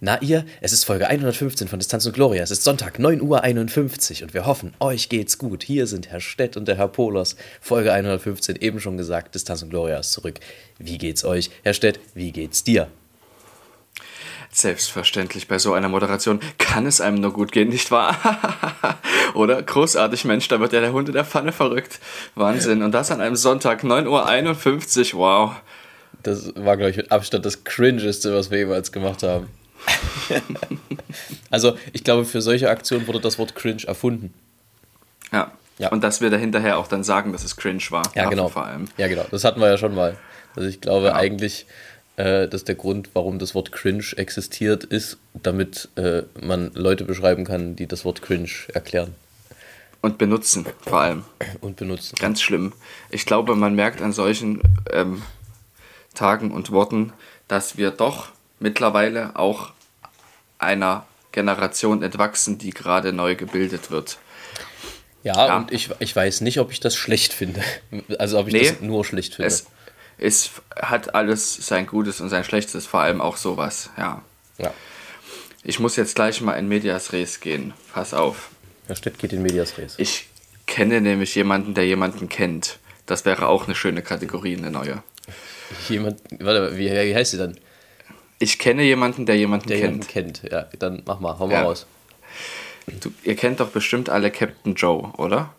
Na ihr? Es ist Folge 115 von Distanz und Gloria. Es ist Sonntag, 9.51 Uhr und wir hoffen, euch geht's gut. Hier sind Herr Stett und der Herr Polos. Folge 115, eben schon gesagt, Distanz und Gloria ist zurück. Wie geht's euch? Herr Stett, wie geht's dir? Selbstverständlich, bei so einer Moderation kann es einem nur gut gehen, nicht wahr? Oder? Großartig, Mensch, da wird ja der Hund in der Pfanne verrückt. Wahnsinn. Und das an einem Sonntag, 9.51 Uhr, wow. Das war, glaube ich, mit Abstand das Cringeste, was wir jemals gemacht haben. also, ich glaube, für solche Aktionen wurde das Wort cringe erfunden. Ja. ja. Und dass wir da hinterher auch dann sagen, dass es cringe war. Ja, genau. Vor allem. Ja, genau. Das hatten wir ja schon mal. Also, ich glaube ja. eigentlich, äh, dass der Grund, warum das Wort cringe existiert, ist, damit äh, man Leute beschreiben kann, die das Wort cringe erklären. Und benutzen, vor allem. Und benutzen. Ganz schlimm. Ich glaube, man merkt an solchen ähm, Tagen und Worten, dass wir doch mittlerweile auch einer Generation entwachsen, die gerade neu gebildet wird. Ja, ja, und ich, ich weiß nicht, ob ich das schlecht finde. Also ob ich nee, das nur schlecht finde. Es, es hat alles sein Gutes und sein Schlechtes, vor allem auch sowas, ja. Ja. Ich muss jetzt gleich mal in Medias Res gehen. Pass auf. Herr Stett geht in Medias Res. Ich kenne nämlich jemanden, der jemanden kennt. Das wäre auch eine schöne Kategorie, eine neue. Jemand, warte, wie, wie heißt sie dann? Ich kenne jemanden, der jemanden der kennt. Jemanden kennt, ja. Dann mach mal, hau mal ja. raus. Du, ihr kennt doch bestimmt alle Captain Joe, oder?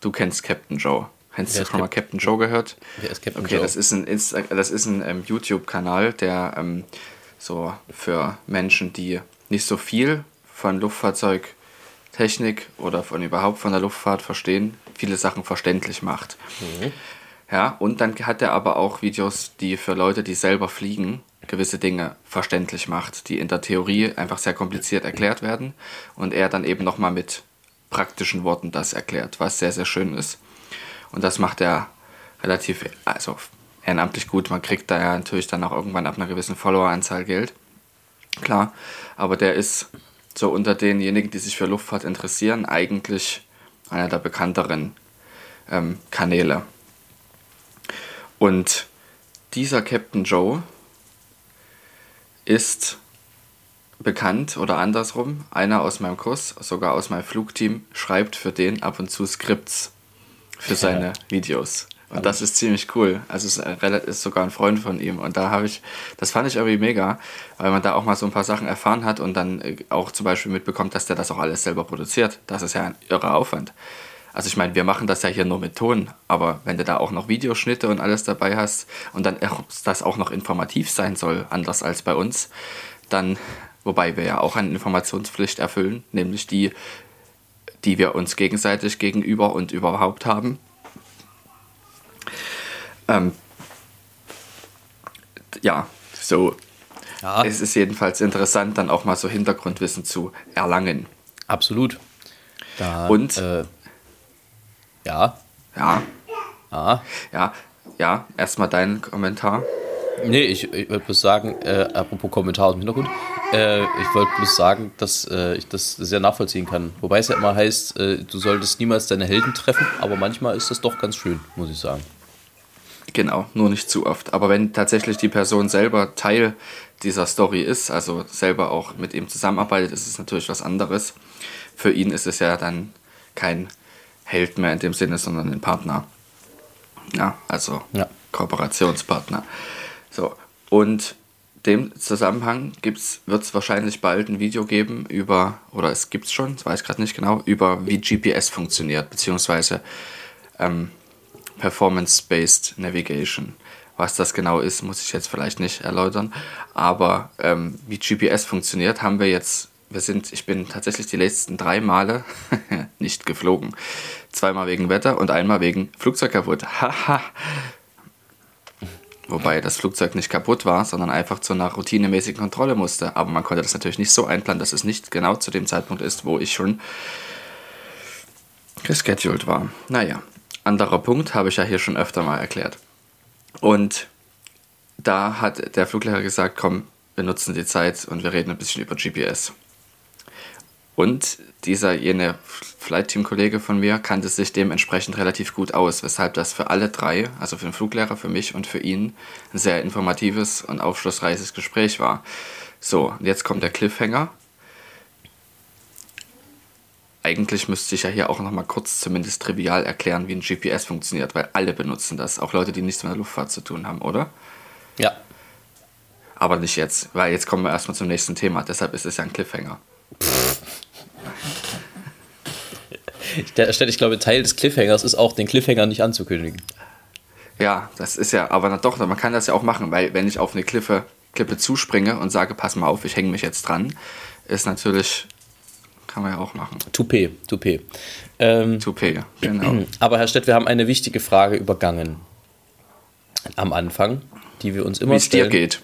Du kennst Captain Joe. Hast du schon mal Captain Joe gehört? Wer ist Captain okay, Joe? das ist ein, Insta das ist ein ähm, YouTube-Kanal, der ähm, so für Menschen, die nicht so viel von Luftfahrzeugtechnik oder von überhaupt von der Luftfahrt verstehen, viele Sachen verständlich macht. Mhm. Ja, und dann hat er aber auch Videos, die für Leute, die selber fliegen, gewisse Dinge verständlich macht, die in der Theorie einfach sehr kompliziert erklärt werden und er dann eben nochmal mit praktischen Worten das erklärt, was sehr, sehr schön ist. Und das macht er relativ, also ehrenamtlich gut. Man kriegt da ja natürlich dann auch irgendwann ab einer gewissen Followeranzahl Geld. Klar, aber der ist so unter denjenigen, die sich für Luftfahrt interessieren, eigentlich einer der bekannteren ähm, Kanäle. Und dieser Captain Joe ist bekannt oder andersrum. Einer aus meinem Kurs, sogar aus meinem Flugteam, schreibt für den ab und zu Skripts für seine ja. Videos. Und das ist ziemlich cool. Also es ist sogar ein Freund von ihm. Und da habe ich, das fand ich irgendwie mega, weil man da auch mal so ein paar Sachen erfahren hat und dann äh, auch zum Beispiel mitbekommt, dass der das auch alles selber produziert. Das ist ja ein irrer Aufwand. Also ich meine, wir machen das ja hier nur mit Ton, aber wenn du da auch noch Videoschnitte und alles dabei hast und dann das auch noch informativ sein soll, anders als bei uns, dann, wobei wir ja auch eine Informationspflicht erfüllen, nämlich die, die wir uns gegenseitig gegenüber und überhaupt haben. Ähm, ja, so. Ja. Es ist jedenfalls interessant, dann auch mal so Hintergrundwissen zu erlangen. Absolut. Da, und äh, ja. Ja. Ja. Ja, ja. Erstmal dein Kommentar. Nee, ich, ich würde bloß sagen, äh, apropos Kommentar aus dem Hintergrund, äh, ich wollte bloß sagen, dass äh, ich das sehr nachvollziehen kann. Wobei es ja immer heißt, äh, du solltest niemals deine Helden treffen, aber manchmal ist das doch ganz schön, muss ich sagen. Genau, nur nicht zu oft. Aber wenn tatsächlich die Person selber Teil dieser Story ist, also selber auch mit ihm zusammenarbeitet, ist es natürlich was anderes. Für ihn ist es ja dann kein Held mehr in dem Sinne, sondern ein Partner. Ja, also ja. Kooperationspartner. So, und dem Zusammenhang wird es wahrscheinlich bald ein Video geben über, oder es gibt es schon, das weiß ich gerade nicht genau, über wie GPS funktioniert, beziehungsweise ähm, Performance-Based Navigation. Was das genau ist, muss ich jetzt vielleicht nicht erläutern. Aber ähm, wie GPS funktioniert, haben wir jetzt wir sind, ich bin tatsächlich die letzten drei Male nicht geflogen. Zweimal wegen Wetter und einmal wegen Flugzeug kaputt. Haha. Wobei das Flugzeug nicht kaputt war, sondern einfach zu einer routinemäßigen Kontrolle musste. Aber man konnte das natürlich nicht so einplanen, dass es nicht genau zu dem Zeitpunkt ist, wo ich schon gescheduled war. Naja, anderer Punkt, habe ich ja hier schon öfter mal erklärt. Und da hat der Fluglehrer gesagt, komm, wir nutzen die Zeit und wir reden ein bisschen über GPS. Und dieser jene Flight-Team-Kollege von mir kannte sich dementsprechend relativ gut aus, weshalb das für alle drei, also für den Fluglehrer, für mich und für ihn, ein sehr informatives und aufschlussreiches Gespräch war. So, und jetzt kommt der Cliffhanger. Eigentlich müsste ich ja hier auch nochmal kurz zumindest trivial erklären, wie ein GPS funktioniert, weil alle benutzen das, auch Leute, die nichts mit der Luftfahrt zu tun haben, oder? Ja. Aber nicht jetzt, weil jetzt kommen wir erstmal zum nächsten Thema, deshalb ist es ja ein Cliffhanger. Ich glaube, Teil des Cliffhangers ist auch, den Cliffhanger nicht anzukündigen. Ja, das ist ja, aber doch, man kann das ja auch machen, weil wenn ich auf eine Klippe, Klippe zuspringe und sage, pass mal auf, ich hänge mich jetzt dran, ist natürlich, kann man ja auch machen. Toupet, Toupet. Ähm, Toupet, genau. Aber Herr Stett, wir haben eine wichtige Frage übergangen am Anfang, die wir uns immer Wie es dir geht.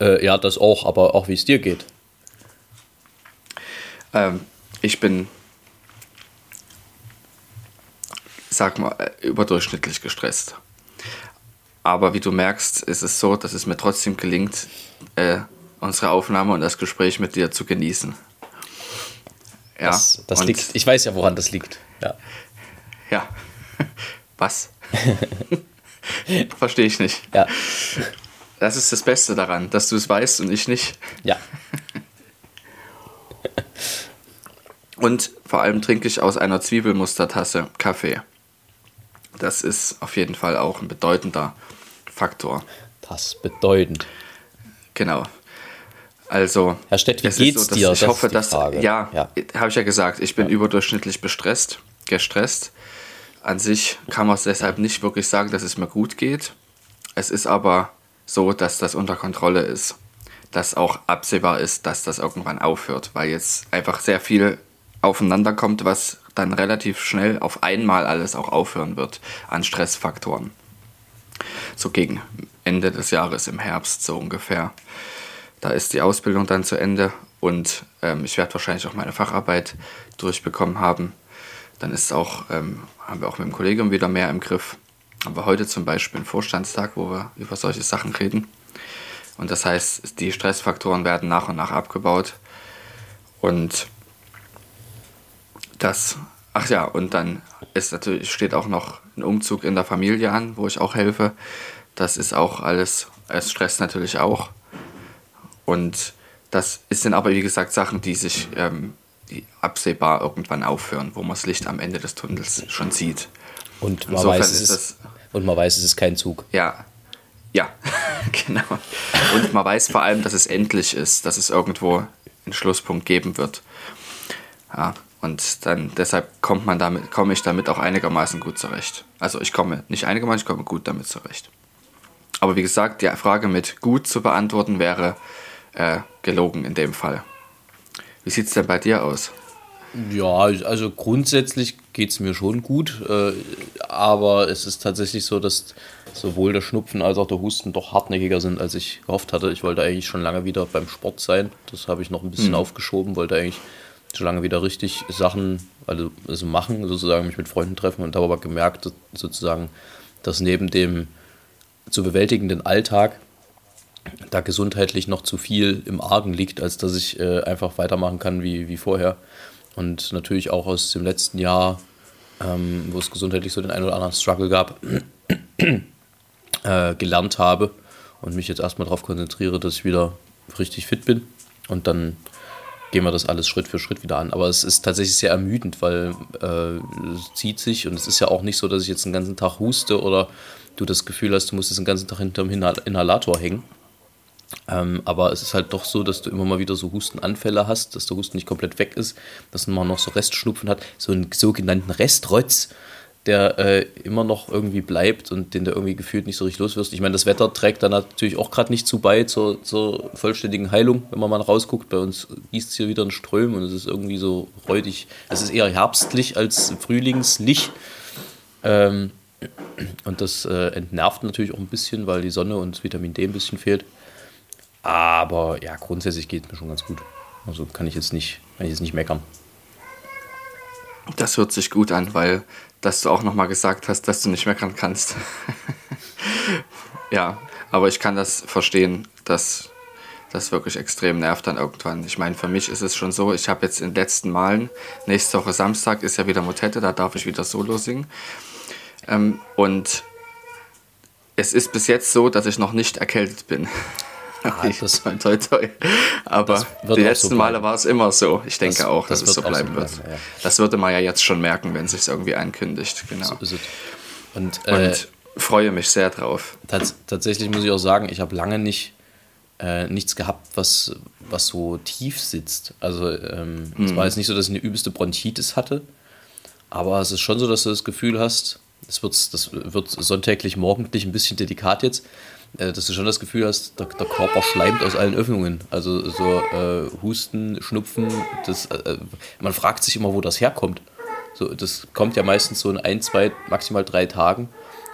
Äh, ja, das auch, aber auch wie es dir geht. Ähm, ich bin, sag mal, äh, überdurchschnittlich gestresst. Aber wie du merkst, ist es so, dass es mir trotzdem gelingt, äh, unsere Aufnahme und das Gespräch mit dir zu genießen. Ja, das, das liegt, ich weiß ja, woran das liegt. Ja. Ja. Was? Verstehe ich nicht. Ja. Das ist das Beste daran, dass du es weißt und ich nicht. Ja. Und vor allem trinke ich aus einer Zwiebelmustertasse Kaffee. Das ist auf jeden Fall auch ein bedeutender Faktor. Das bedeutend. Genau. Also, Herr Stett, wie geht's so, dir? Ich das hoffe, dass. Ja, ja. habe ich ja gesagt, ich bin ja. überdurchschnittlich bestresst, gestresst. An sich kann man es deshalb nicht wirklich sagen, dass es mir gut geht. Es ist aber so, dass das unter Kontrolle ist. Dass auch absehbar ist, dass das irgendwann aufhört, weil jetzt einfach sehr viel aufeinander kommt, was dann relativ schnell auf einmal alles auch aufhören wird an Stressfaktoren. So gegen Ende des Jahres im Herbst so ungefähr. Da ist die Ausbildung dann zu Ende und ähm, ich werde wahrscheinlich auch meine Facharbeit durchbekommen haben. Dann ist auch, ähm, haben wir auch mit dem Kollegium wieder mehr im Griff. Haben wir heute zum Beispiel einen Vorstandstag, wo wir über solche Sachen reden. Und das heißt, die Stressfaktoren werden nach und nach abgebaut. Und das, ach ja, und dann ist natürlich, steht auch noch ein Umzug in der Familie an, wo ich auch helfe. Das ist auch alles, es stresst natürlich auch. Und das sind aber, wie gesagt, Sachen, die sich ähm, die absehbar irgendwann aufhören, wo man das Licht am Ende des Tunnels schon sieht. Und man, weiß, es ist, und man weiß, es ist kein Zug. Ja, ja, genau. Und man weiß vor allem, dass es endlich ist, dass es irgendwo einen Schlusspunkt geben wird. Ja, und dann deshalb kommt man damit, komme ich damit auch einigermaßen gut zurecht. Also ich komme nicht einigermaßen, ich komme gut damit zurecht. Aber wie gesagt, die Frage mit gut zu beantworten wäre äh, gelogen in dem Fall. Wie sieht es denn bei dir aus? Ja, also grundsätzlich geht es mir schon gut, äh, aber es ist tatsächlich so, dass sowohl der Schnupfen als auch der Husten doch hartnäckiger sind, als ich gehofft hatte. Ich wollte eigentlich schon lange wieder beim Sport sein. Das habe ich noch ein bisschen hm. aufgeschoben, wollte eigentlich schon lange wieder richtig Sachen also, also machen, sozusagen mich mit Freunden treffen und habe aber gemerkt, sozusagen, dass neben dem zu bewältigenden Alltag da gesundheitlich noch zu viel im Argen liegt, als dass ich äh, einfach weitermachen kann wie, wie vorher. Und natürlich auch aus dem letzten Jahr, ähm, wo es gesundheitlich so den einen oder anderen Struggle gab, äh, gelernt habe und mich jetzt erstmal darauf konzentriere, dass ich wieder richtig fit bin und dann gehen wir das alles Schritt für Schritt wieder an. Aber es ist tatsächlich sehr ermüdend, weil äh, es zieht sich und es ist ja auch nicht so, dass ich jetzt den ganzen Tag huste oder du das Gefühl hast, du musst jetzt den ganzen Tag hinterm Inhalator hängen. Ähm, aber es ist halt doch so, dass du immer mal wieder so Hustenanfälle hast, dass der Husten nicht komplett weg ist, dass man noch so Restschnupfen hat, so einen sogenannten Restrotz der äh, immer noch irgendwie bleibt und den du irgendwie gefühlt nicht so richtig los wirst. Ich meine, das Wetter trägt da natürlich auch gerade nicht zu bei zur, zur, vollständigen Heilung, wenn man mal rausguckt. Bei uns gießt es hier wieder ein Ström und es ist irgendwie so räudig. Es ist eher herbstlich als frühlingslich. Ähm, und das äh, entnervt natürlich auch ein bisschen, weil die Sonne und das Vitamin D ein bisschen fehlt. Aber ja, grundsätzlich geht es mir schon ganz gut. Also kann ich jetzt nicht, kann ich jetzt nicht meckern. Das hört sich gut an, weil dass du auch nochmal gesagt hast, dass du nicht meckern kannst. ja, aber ich kann das verstehen, dass das wirklich extrem nervt dann irgendwann. Ich meine, für mich ist es schon so, ich habe jetzt in den letzten Malen, nächste Woche Samstag ist ja wieder Motette, da darf ich wieder Solo singen. Ähm, und es ist bis jetzt so, dass ich noch nicht erkältet bin. Ah, das, toi, toi. Aber die letzten so Male war es immer so. Ich denke das, auch, dass das es so bleiben wird. Bleiben, ja. Das würde man ja jetzt schon merken, wenn es sich irgendwie ankündigt. Genau. So Und, äh, Und, freue mich sehr drauf. Tats tatsächlich muss ich auch sagen, ich habe lange nicht äh, nichts gehabt, was, was so tief sitzt. Also ähm, mhm. es war jetzt nicht so, dass ich eine übelste Bronchitis hatte, aber es ist schon so, dass du das Gefühl hast, das wird, das wird sonntäglich, morgendlich ein bisschen dedikat jetzt, äh, dass du schon das Gefühl hast, der, der Körper schleimt aus allen Öffnungen. Also so äh, Husten, Schnupfen, das, äh, man fragt sich immer, wo das herkommt. So, das kommt ja meistens so in ein, zwei, maximal drei Tagen.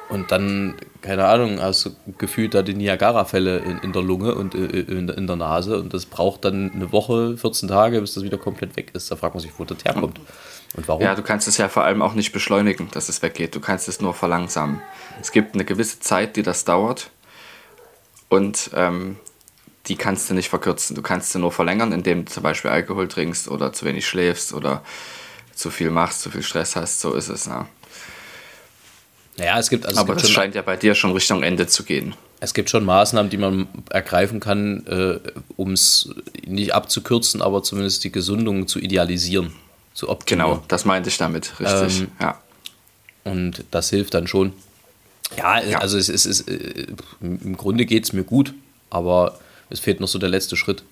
Und dann, keine Ahnung, hast du gefühlt da die Niagara-Fälle in, in der Lunge und äh, in, in, der Nase. Und das braucht dann eine Woche, 14 Tage, bis das wieder komplett weg ist. Da fragt man sich, wo das herkommt. Und warum? Ja, du kannst es ja vor allem auch nicht beschleunigen, dass es weggeht. Du kannst es nur verlangsamen. Es gibt eine gewisse Zeit, die das dauert. Und ähm, die kannst du nicht verkürzen. Du kannst sie nur verlängern, indem du zum Beispiel Alkohol trinkst oder zu wenig schläfst oder zu viel machst, zu viel Stress hast. So ist es. Ne? Naja, es gibt also. Aber es gibt das scheint ja bei dir schon Richtung Ende zu gehen. Es gibt schon Maßnahmen, die man ergreifen kann, äh, um es nicht abzukürzen, aber zumindest die Gesundung zu idealisieren, zu optimieren. Genau, das meinte ich damit, richtig. Ähm, ja. Und das hilft dann schon. Ja, ja. also es, es ist, äh, im Grunde geht es mir gut, aber es fehlt noch so der letzte Schritt.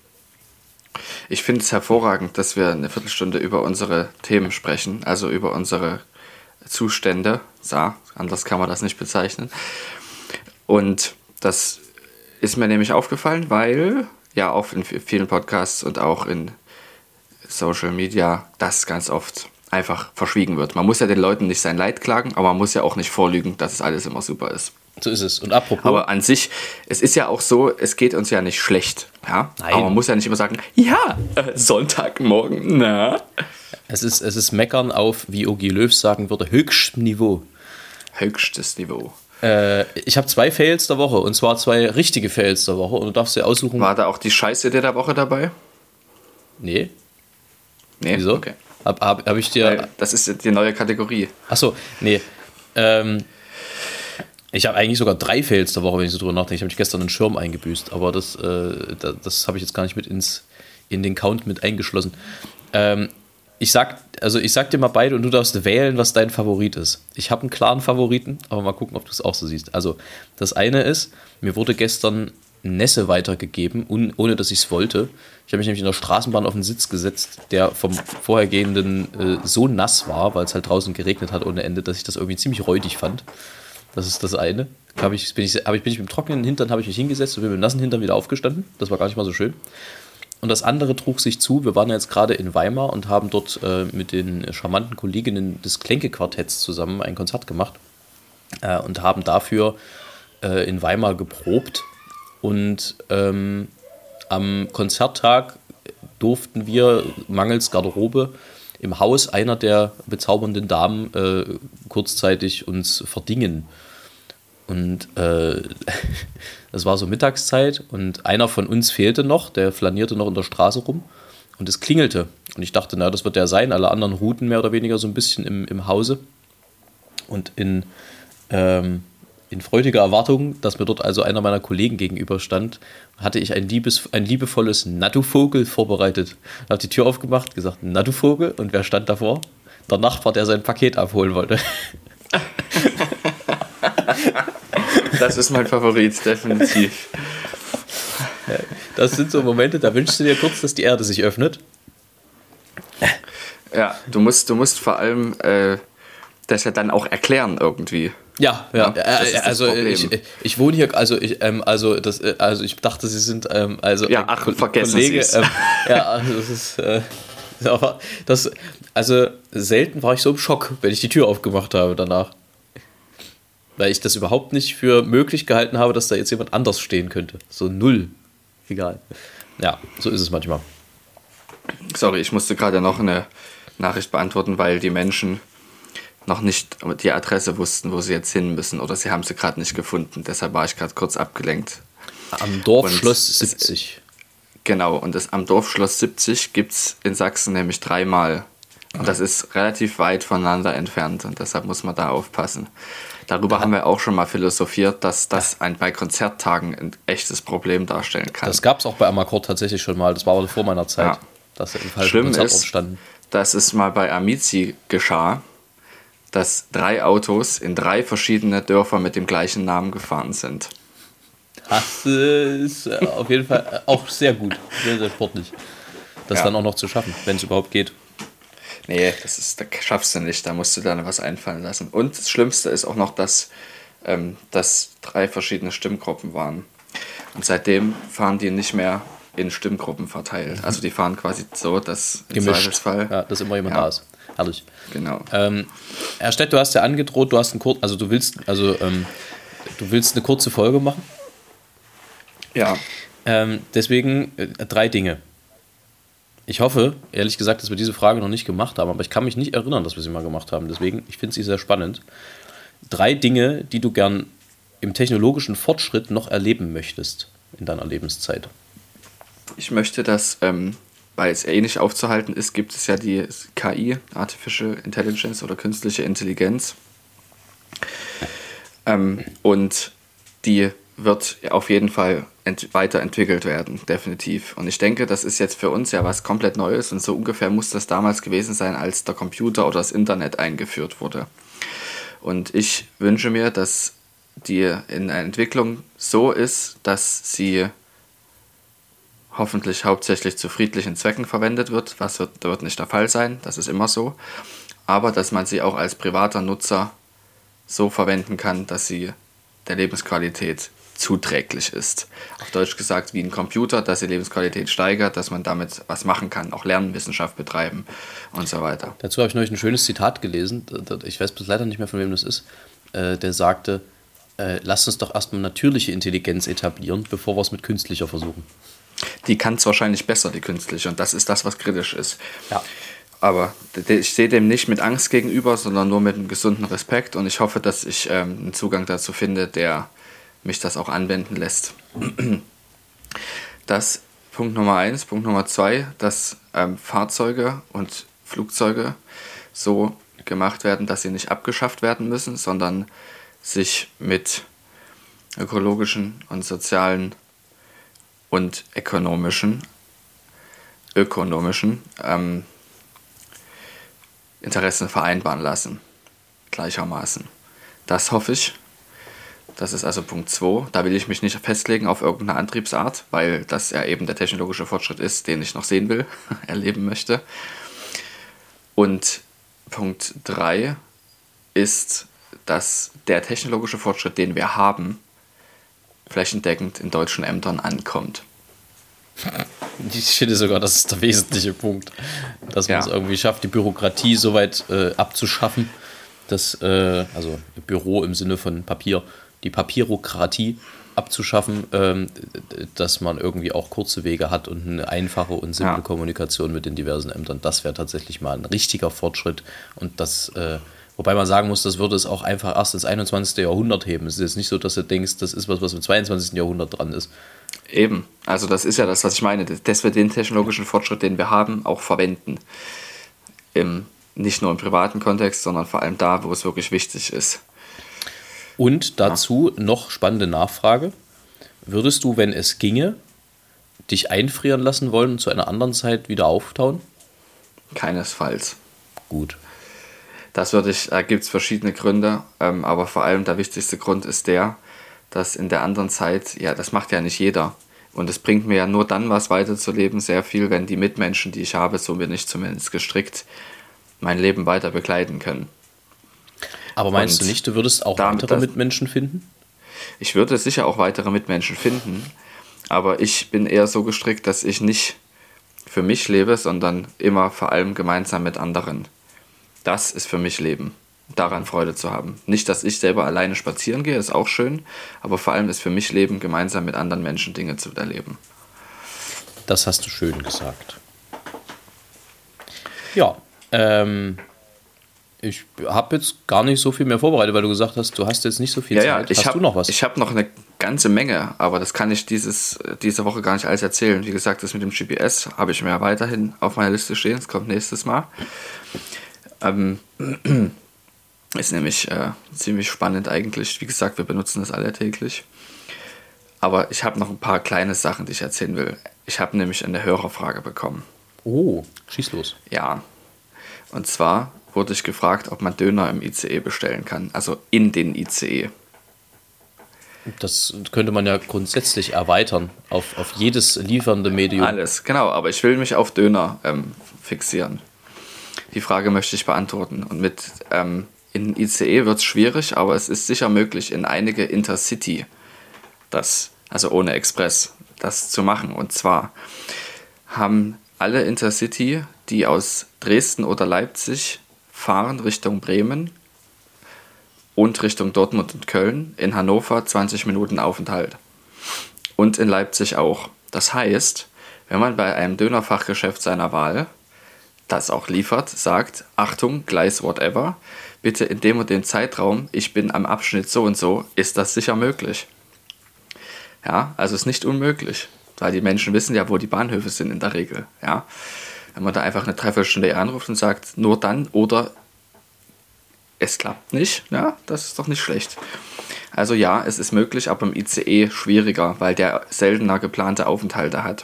Ich finde es hervorragend, dass wir eine Viertelstunde über unsere Themen sprechen, also über unsere Zustände. Ja, anders kann man das nicht bezeichnen. Und das ist mir nämlich aufgefallen, weil ja auch in vielen Podcasts und auch in Social Media das ganz oft einfach verschwiegen wird. Man muss ja den Leuten nicht sein Leid klagen, aber man muss ja auch nicht vorlügen, dass es alles immer super ist. So ist es. Und apropos. Aber an sich, es ist ja auch so, es geht uns ja nicht schlecht. Ja? Nein. Aber man muss ja nicht immer sagen, ja, äh, Sonntagmorgen, na. Es ist, es ist Meckern auf, wie Ogi Löw sagen würde, höchstem Niveau. Höchstes Niveau. Äh, ich habe zwei Fails der Woche und zwar zwei richtige Fails der Woche und du darfst dir aussuchen. War da auch die Scheiße der Woche dabei? Nee. Nee, Wieso? Okay. Hab, hab, hab ich dir. Das ist die neue Kategorie. Achso, nee. Ähm, ich habe eigentlich sogar drei Fails der Woche, wenn ich so drüber nachdenke. Ich habe mich gestern einen Schirm eingebüßt, aber das, äh, das, das habe ich jetzt gar nicht mit ins, in den Count mit eingeschlossen. Ähm, ich sag, also ich sag dir mal beide und du darfst wählen, was dein Favorit ist. Ich habe einen klaren Favoriten, aber mal gucken, ob du es auch so siehst. Also, das eine ist, mir wurde gestern Nässe weitergegeben, ohne dass ich es wollte. Ich habe mich nämlich in der Straßenbahn auf den Sitz gesetzt, der vom vorhergehenden äh, so nass war, weil es halt draußen geregnet hat ohne Ende, dass ich das irgendwie ziemlich räudig fand. Das ist das eine. Hab ich, bin, ich, hab ich, bin ich mit dem trockenen Hintern habe ich mich hingesetzt und bin mit dem nassen Hintern wieder aufgestanden. Das war gar nicht mal so schön. Und das andere trug sich zu. Wir waren jetzt gerade in Weimar und haben dort äh, mit den charmanten Kolleginnen des Klänke-Quartetts zusammen ein Konzert gemacht äh, und haben dafür äh, in Weimar geprobt und ähm, am Konzerttag durften wir mangels Garderobe im Haus einer der bezaubernden Damen äh, kurzzeitig uns verdingen. Und äh, das war so Mittagszeit und einer von uns fehlte noch, der flanierte noch in der Straße rum und es klingelte. Und ich dachte, na, das wird der sein. Alle anderen ruhten mehr oder weniger so ein bisschen im, im Hause. Und in ähm, in freudiger Erwartung, dass mir dort also einer meiner Kollegen gegenüberstand, hatte ich ein, liebes, ein liebevolles Nattu-Vogel vorbereitet. Ich habe die Tür aufgemacht, gesagt, Nattu-Vogel, und wer stand davor? Der Nachbar, der sein Paket abholen wollte. Das ist mein Favorit, definitiv. Das sind so Momente, da wünschst du dir kurz, dass die Erde sich öffnet. Ja, du musst, du musst vor allem äh, das ja dann auch erklären irgendwie. Ja, ja, ja äh, also ich, ich wohne hier, also ich, ähm, also das, äh, also ich dachte, Sie sind, ähm, also ja, ach, vergessen Kollege, ähm, ja, also das ist, äh, aber das, also selten war ich so im Schock, wenn ich die Tür aufgemacht habe danach. Weil ich das überhaupt nicht für möglich gehalten habe, dass da jetzt jemand anders stehen könnte. So null. Egal. Ja, so ist es manchmal. Sorry, ich musste gerade noch eine Nachricht beantworten, weil die Menschen noch nicht die Adresse wussten, wo sie jetzt hin müssen oder sie haben sie gerade nicht gefunden. Deshalb war ich gerade kurz abgelenkt. Am Dorfschloss 70. Genau, und das, am Dorfschloss 70 gibt es in Sachsen nämlich dreimal. Und das ist relativ weit voneinander entfernt und deshalb muss man da aufpassen. Darüber ja. haben wir auch schon mal philosophiert, dass das ein, bei Konzerttagen ein echtes Problem darstellen kann. Das gab es auch bei Amakord tatsächlich schon mal. Das war aber vor meiner Zeit, ja. dass im Schlimm ist, standen. dass es mal bei Amici geschah, dass drei Autos in drei verschiedene Dörfer mit dem gleichen Namen gefahren sind. Das ist äh, auf jeden Fall äh, auch sehr gut, sehr, sehr sportlich. Das ja. dann auch noch zu schaffen, wenn es überhaupt geht. Nee, das ist, das schaffst du nicht, da musst du dann was einfallen lassen. Und das Schlimmste ist auch noch, dass ähm, das drei verschiedene Stimmgruppen waren. Und seitdem fahren die nicht mehr in Stimmgruppen verteilt. Also die fahren quasi so, dass im Zweifelsfall. Ja, dass immer jemand ja. da ist. Herrlich. Genau. Ähm, Herr Stett, du hast ja angedroht, du hast einen Kur also du willst, also ähm, du willst eine kurze Folge machen. Ja. Ähm, deswegen äh, drei Dinge. Ich hoffe, ehrlich gesagt, dass wir diese Frage noch nicht gemacht haben, aber ich kann mich nicht erinnern, dass wir sie mal gemacht haben. Deswegen, ich finde sie sehr spannend. Drei Dinge, die du gern im technologischen Fortschritt noch erleben möchtest in deiner Lebenszeit. Ich möchte, dass, ähm, weil es ähnlich aufzuhalten ist, gibt es ja die KI, Artificial Intelligence oder künstliche Intelligenz. Ähm, und die wird auf jeden Fall weiterentwickelt werden, definitiv. Und ich denke, das ist jetzt für uns ja was komplett Neues und so ungefähr muss das damals gewesen sein, als der Computer oder das Internet eingeführt wurde. Und ich wünsche mir, dass die in der Entwicklung so ist, dass sie hoffentlich hauptsächlich zu friedlichen Zwecken verwendet wird, was wird, wird nicht der Fall sein, das ist immer so, aber dass man sie auch als privater Nutzer so verwenden kann, dass sie der Lebensqualität zuträglich ist. Auf Deutsch gesagt, wie ein Computer, dass die Lebensqualität steigert, dass man damit was machen kann, auch Lernwissenschaft betreiben und so weiter. Dazu habe ich neulich ein schönes Zitat gelesen, ich weiß bis leider nicht mehr, von wem das ist, äh, der sagte, äh, lasst uns doch erstmal natürliche Intelligenz etablieren, bevor wir es mit künstlicher versuchen. Die kann es wahrscheinlich besser, die künstliche, und das ist das, was kritisch ist. Ja. Aber ich sehe dem nicht mit Angst gegenüber, sondern nur mit einem gesunden Respekt und ich hoffe, dass ich ähm, einen Zugang dazu finde, der mich das auch anwenden lässt. Das Punkt Nummer eins. Punkt Nummer zwei, dass ähm, Fahrzeuge und Flugzeuge so gemacht werden, dass sie nicht abgeschafft werden müssen, sondern sich mit ökologischen und sozialen und ökonomischen, ökonomischen ähm, Interessen vereinbaren lassen. Gleichermaßen. Das hoffe ich das ist also Punkt 2. Da will ich mich nicht festlegen auf irgendeine Antriebsart, weil das ja eben der technologische Fortschritt ist, den ich noch sehen will, erleben möchte. Und Punkt 3 ist, dass der technologische Fortschritt, den wir haben, flächendeckend in deutschen Ämtern ankommt. Ich finde sogar, das ist der wesentliche Punkt, dass man ja. es irgendwie schafft, die Bürokratie so weit äh, abzuschaffen, dass, äh, also Büro im Sinne von Papier, die Papierokratie abzuschaffen, ähm, dass man irgendwie auch kurze Wege hat und eine einfache und simple ja. Kommunikation mit den diversen Ämtern. Das wäre tatsächlich mal ein richtiger Fortschritt und das, äh, wobei man sagen muss, das würde es auch einfach erst ins 21. Jahrhundert heben. Es ist jetzt nicht so, dass du denkst, das ist was, was im 22. Jahrhundert dran ist. Eben, also das ist ja das, was ich meine, dass wir den technologischen Fortschritt, den wir haben, auch verwenden. Im, nicht nur im privaten Kontext, sondern vor allem da, wo es wirklich wichtig ist. Und dazu ja. noch spannende Nachfrage. Würdest du, wenn es ginge, dich einfrieren lassen wollen und zu einer anderen Zeit wieder auftauen? Keinesfalls. Gut. Das würde ich, da gibt es verschiedene Gründe, ähm, aber vor allem der wichtigste Grund ist der, dass in der anderen Zeit, ja, das macht ja nicht jeder. Und es bringt mir ja nur dann was weiterzuleben, sehr viel, wenn die Mitmenschen, die ich habe, so bin ich zumindest gestrickt, mein Leben weiter begleiten können. Aber meinst und du nicht, du würdest auch weitere Mitmenschen finden? Ich würde sicher auch weitere Mitmenschen finden, aber ich bin eher so gestrickt, dass ich nicht für mich lebe, sondern immer vor allem gemeinsam mit anderen. Das ist für mich Leben, daran Freude zu haben. Nicht, dass ich selber alleine spazieren gehe, ist auch schön, aber vor allem ist für mich Leben, gemeinsam mit anderen Menschen Dinge zu erleben. Das hast du schön gesagt. Ja, Ähm, ich habe jetzt gar nicht so viel mehr vorbereitet, weil du gesagt hast, du hast jetzt nicht so viel Ja, Zeit. ja, ich hast habe du noch was? Ich habe noch eine ganze Menge, aber das kann ich dieses, diese Woche gar nicht alles erzählen. Wie gesagt, das mit dem GPS habe ich mir weiterhin auf meiner Liste stehen. Das kommt nächstes Mal. Ähm, ist nämlich äh, ziemlich spannend eigentlich. Wie gesagt, wir benutzen das alle täglich. Aber ich habe noch ein paar kleine Sachen, die ich erzählen will. Ich habe nämlich eine Hörerfrage bekommen. oh, schieß los. Ja. Und zwar wurde ich gefragt, ob man Döner im ICE bestellen kann. Also in den ICE. Das könnte man ja grundsätzlich erweitern auf, auf jedes liefernde Medium. Alles, genau. Aber ich will mich auf Döner ähm, fixieren. Die Frage möchte ich beantworten. Und mit ähm, in ICE wird es schwierig, aber es ist sicher möglich, in einige Intercity, das, also ohne Express, das zu machen. Und zwar haben alle Intercity, die aus Dresden oder Leipzig fahren Richtung Bremen und Richtung Dortmund und Köln, in Hannover 20 Minuten Aufenthalt. Und in Leipzig auch. Das heißt, wenn man bei einem Dönerfachgeschäft seiner Wahl das auch liefert, sagt, Achtung, Gleis whatever, bitte in dem und dem Zeitraum, ich bin am Abschnitt so und so, ist das sicher möglich. Ja, also ist nicht unmöglich, weil die Menschen wissen ja, wo die Bahnhöfe sind in der Regel. Ja, wenn man da einfach eine Dreiviertelstunde anruft und sagt, nur dann oder es klappt nicht, ja, das ist doch nicht schlecht. Also ja, es ist möglich, aber im ICE schwieriger, weil der seltener geplante Aufenthalte hat.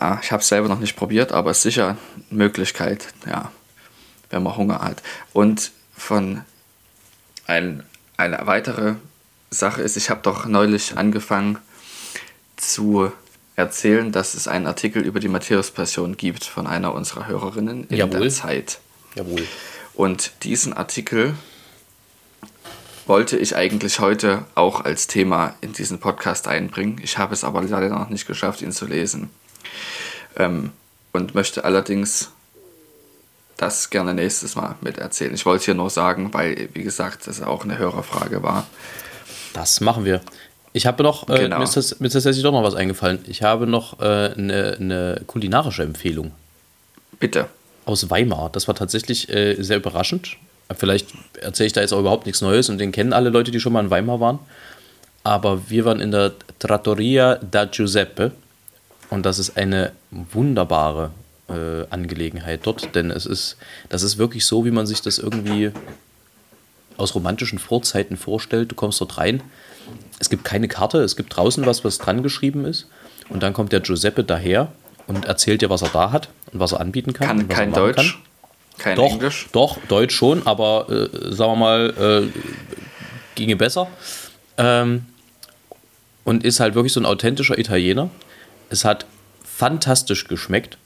Ja, ich habe es selber noch nicht probiert, aber ist sicher eine Möglichkeit, ja, wenn man Hunger hat. Und von ein, eine weitere Sache ist, ich habe doch neulich angefangen zu erzählen, dass es einen Artikel über die Matthäus-Passion gibt von einer unserer Hörerinnen in Jawohl. der Zeit. Jawohl. Und diesen Artikel wollte ich eigentlich heute auch als Thema in diesen Podcast einbringen. Ich habe es aber leider noch nicht geschafft, ihn zu lesen. Ähm, und möchte allerdings das gerne nächstes Mal mit erzählen. Ich wollte hier nur sagen, weil, wie gesagt, das auch eine Hörerfrage war. Das machen wir. Ich habe noch, äh, Genau. mir, ist das, mir ist tatsächlich doch noch was eingefallen. Ich habe noch äh, eine, eine kulinarische Empfehlung Bitte. aus Weimar. Das war tatsächlich äh, sehr überraschend. Vielleicht erzähle ich da jetzt auch überhaupt nichts Neues und den kennen alle Leute, die schon mal in Weimar waren. Aber wir waren in der Trattoria da Giuseppe und das ist eine wunderbare äh, Angelegenheit dort, denn es ist, das ist wirklich so, wie man sich das irgendwie aus romantischen Vorzeiten vorstellt. Du kommst dort rein, es gibt keine Karte, es gibt draußen was, was dran geschrieben ist und dann kommt der Giuseppe daher und erzählt dir, was er da hat und was er anbieten kann. Kann kein Deutsch, Kann. kein Doch, Englisch. doch, Deutsch schon, aber äh, sagen wir mal, äh, ginge besser. Ähm, und ist halt wirklich so ein authentischer Italiener. Es hat fantastisch geschmeckt,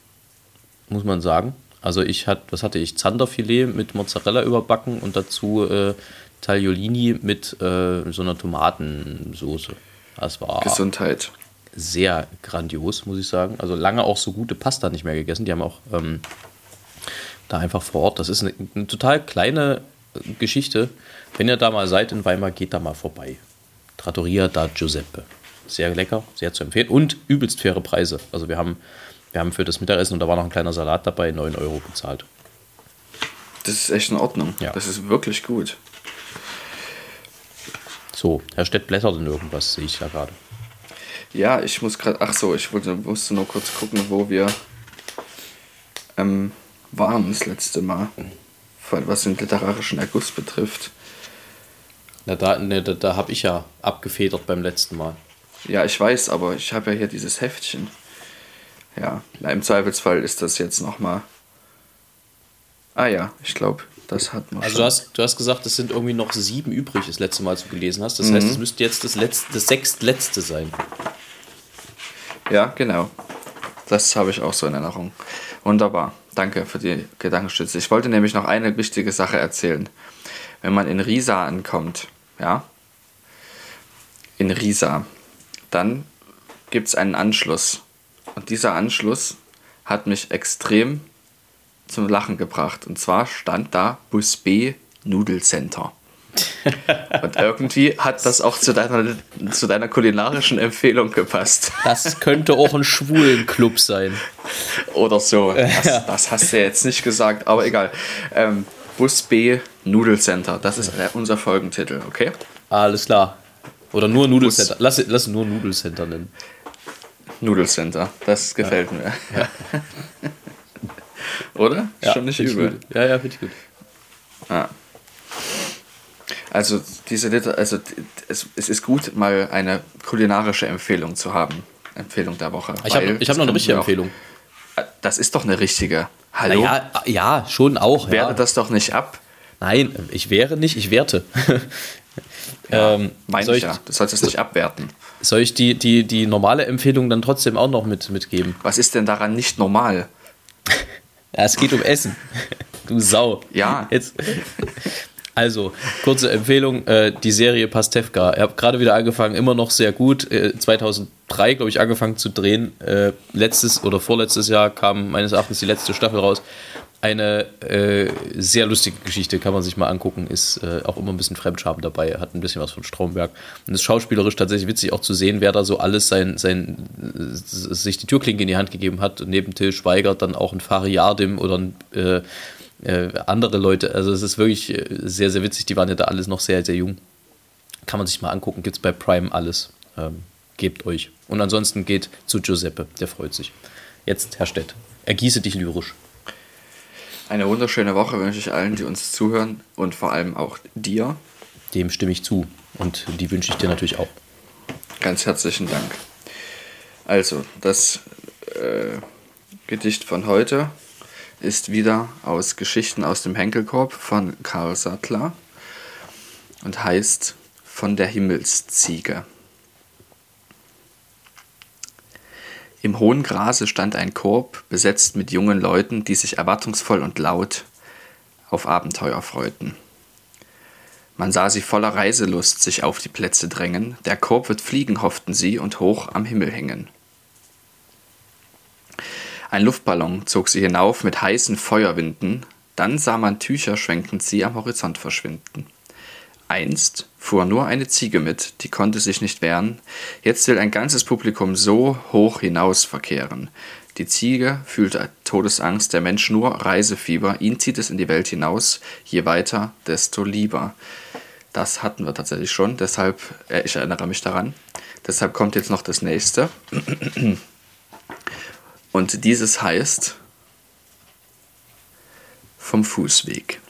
muss man sagen. Also ich hatte, was hatte ich? Zanderfilet mit Mozzarella überbacken und dazu äh, Tagliolini mit äh, so einer Tomatensoße. Das war Gesundheit. sehr grandios, muss ich sagen. Also lange auch so gute Pasta nicht mehr gegessen. Die haben auch ähm, da einfach vor Ort. Das ist eine, eine total kleine Geschichte. Wenn ihr da mal seid in Weimar, geht da mal vorbei. Trattoria da Giuseppe. Sehr lecker, sehr zu empfehlen. Und übelst faire Preise. Also wir haben, wir haben für das Mittagessen, und da war noch ein kleiner Salat dabei, 9 Euro bezahlt. Das ist echt in Ordnung. Ja. Das ist wirklich gut. So, Herr Stett blättert in irgendwas, sehe ich da gerade. Ja, ich muss gerade. Ach so, ich wollte, musste nur kurz gucken, wo wir ähm, waren das letzte Mal. Vor allem, Was den literarischen Erguss betrifft. Na, da, ne, da, da habe ich ja abgefedert beim letzten Mal. Ja, ich weiß, aber ich habe ja hier dieses Heftchen. Ja, na, im Zweifelsfall ist das jetzt nochmal. Ah ja, ich glaube, das hat man Also schon. du hast, du hast gesagt, es sind irgendwie noch sieben übrig, das letzte Mal, als du gelesen hast. Das heißt, es müsste jetzt das, letzte, das sechstletzte sein. Ja, genau. Das habe ich auch so in Erinnerung. Wunderbar. Danke für die Gedankenstütze. Ich wollte nämlich noch eine wichtige Sache erzählen. Wenn man in Riesa ankommt, ja, in Riesa, dann gibt es einen Anschluss. Und dieser Anschluss hat mich extrem zum Lachen gebracht. Und zwar stand da Bus B Nudelcenter. Und irgendwie hat das auch zu deiner, zu deiner kulinarischen Empfehlung gepasst. Das könnte auch ein schwulen Club sein. Oder so. Das, das hast du jetzt nicht gesagt, aber egal. Ähm, Bus B Nudelcenter. Das ist unser Folgentitel, okay? Alles klar. Oder nur Nudelcenter. Lass, lass nur Nudelcenter nennen. Nudelcenter. Das gefällt ja. mir. Ja. Oder? Ja, Schon nicht übel. Ja, ja, finde ich gut. Ja. Also diese Liter, also es, es ist gut, mal eine kulinarische Empfehlung zu haben. Empfehlung der Woche. Ich habe hab noch eine richtige Empfehlung. Das ist doch eine richtige. Hallo? Naja, ja, schon auch. Werte Ja. das doch nicht ab. Nein, ich wäre nicht, ich werte. ähm, Meine soll, ich ich, ja. Du sollst es nicht abwerten. soll ich die, die, die normale Empfehlung dann trotzdem auch noch mit, mitgeben? Was ist denn daran nicht normal? Ja, es geht um Essen. Du Sau. Ja. Jetzt. Also, kurze Empfehlung: äh, die Serie Pastewka. Ich habe gerade wieder angefangen, immer noch sehr gut. Äh, 2003, glaube ich, angefangen zu drehen. Äh, letztes oder vorletztes Jahr kam meines Erachtens die letzte Staffel raus. Eine äh, sehr lustige Geschichte, kann man sich mal angucken. Ist äh, auch immer ein bisschen Fremdscham dabei, hat ein bisschen was von Stromberg. Und ist schauspielerisch tatsächlich witzig auch zu sehen, wer da so alles sein, sein, äh, sich die Türklinke in die Hand gegeben hat. Und neben Till Schweiger dann auch ein Fariadim oder ein äh, äh, andere Leute. Also es ist wirklich äh, sehr, sehr witzig. Die waren ja da alles noch sehr, sehr jung. Kann man sich mal angucken. Gibt es bei Prime alles. Ähm, gebt euch. Und ansonsten geht zu Giuseppe. Der freut sich. Jetzt, Herr Stett, ergieße dich lyrisch. Eine wunderschöne Woche wünsche ich allen, die uns zuhören und vor allem auch dir. Dem stimme ich zu. Und die wünsche ich dir natürlich auch. Ganz herzlichen Dank. Also, das äh, Gedicht von heute ist wieder aus Geschichten aus dem Henkelkorb von Karl Sattler und heißt Von der Himmelsziege. Im hohen Grase stand ein Korb, besetzt mit jungen Leuten, die sich erwartungsvoll und laut auf Abenteuer freuten. Man sah sie voller Reiselust sich auf die Plätze drängen, der Korb wird fliegen, hofften sie, und hoch am Himmel hängen. Ein Luftballon zog sie hinauf mit heißen Feuerwinden, dann sah man Tücher schwenkend sie am Horizont verschwinden. Einst fuhr nur eine Ziege mit, die konnte sich nicht wehren, jetzt will ein ganzes Publikum so hoch hinaus verkehren. Die Ziege fühlte Todesangst, der Mensch nur Reisefieber, ihn zieht es in die Welt hinaus, je weiter, desto lieber. Das hatten wir tatsächlich schon, deshalb, äh, ich erinnere mich daran. Deshalb kommt jetzt noch das nächste. Und dieses heißt vom Fußweg.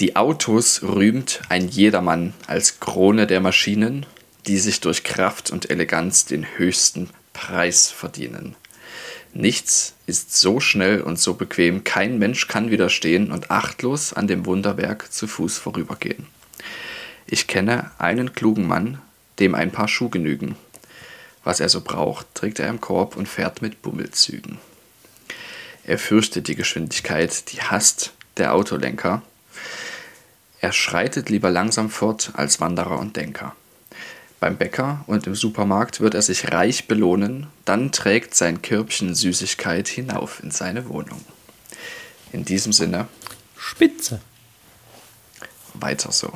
Die Autos rühmt ein jedermann als Krone der Maschinen, die sich durch Kraft und Eleganz den höchsten Preis verdienen. Nichts ist so schnell und so bequem, kein Mensch kann widerstehen und achtlos an dem Wunderwerk zu Fuß vorübergehen. Ich kenne einen klugen Mann, dem ein paar Schuh genügen. Was er so braucht, trägt er im Korb und fährt mit Bummelzügen. Er fürchtet die Geschwindigkeit, die hasst der Autolenker. Er schreitet lieber langsam fort als Wanderer und Denker. Beim Bäcker und im Supermarkt wird er sich reich belohnen, dann trägt sein Körbchen Süßigkeit hinauf in seine Wohnung. In diesem Sinne, Spitze. weiter so.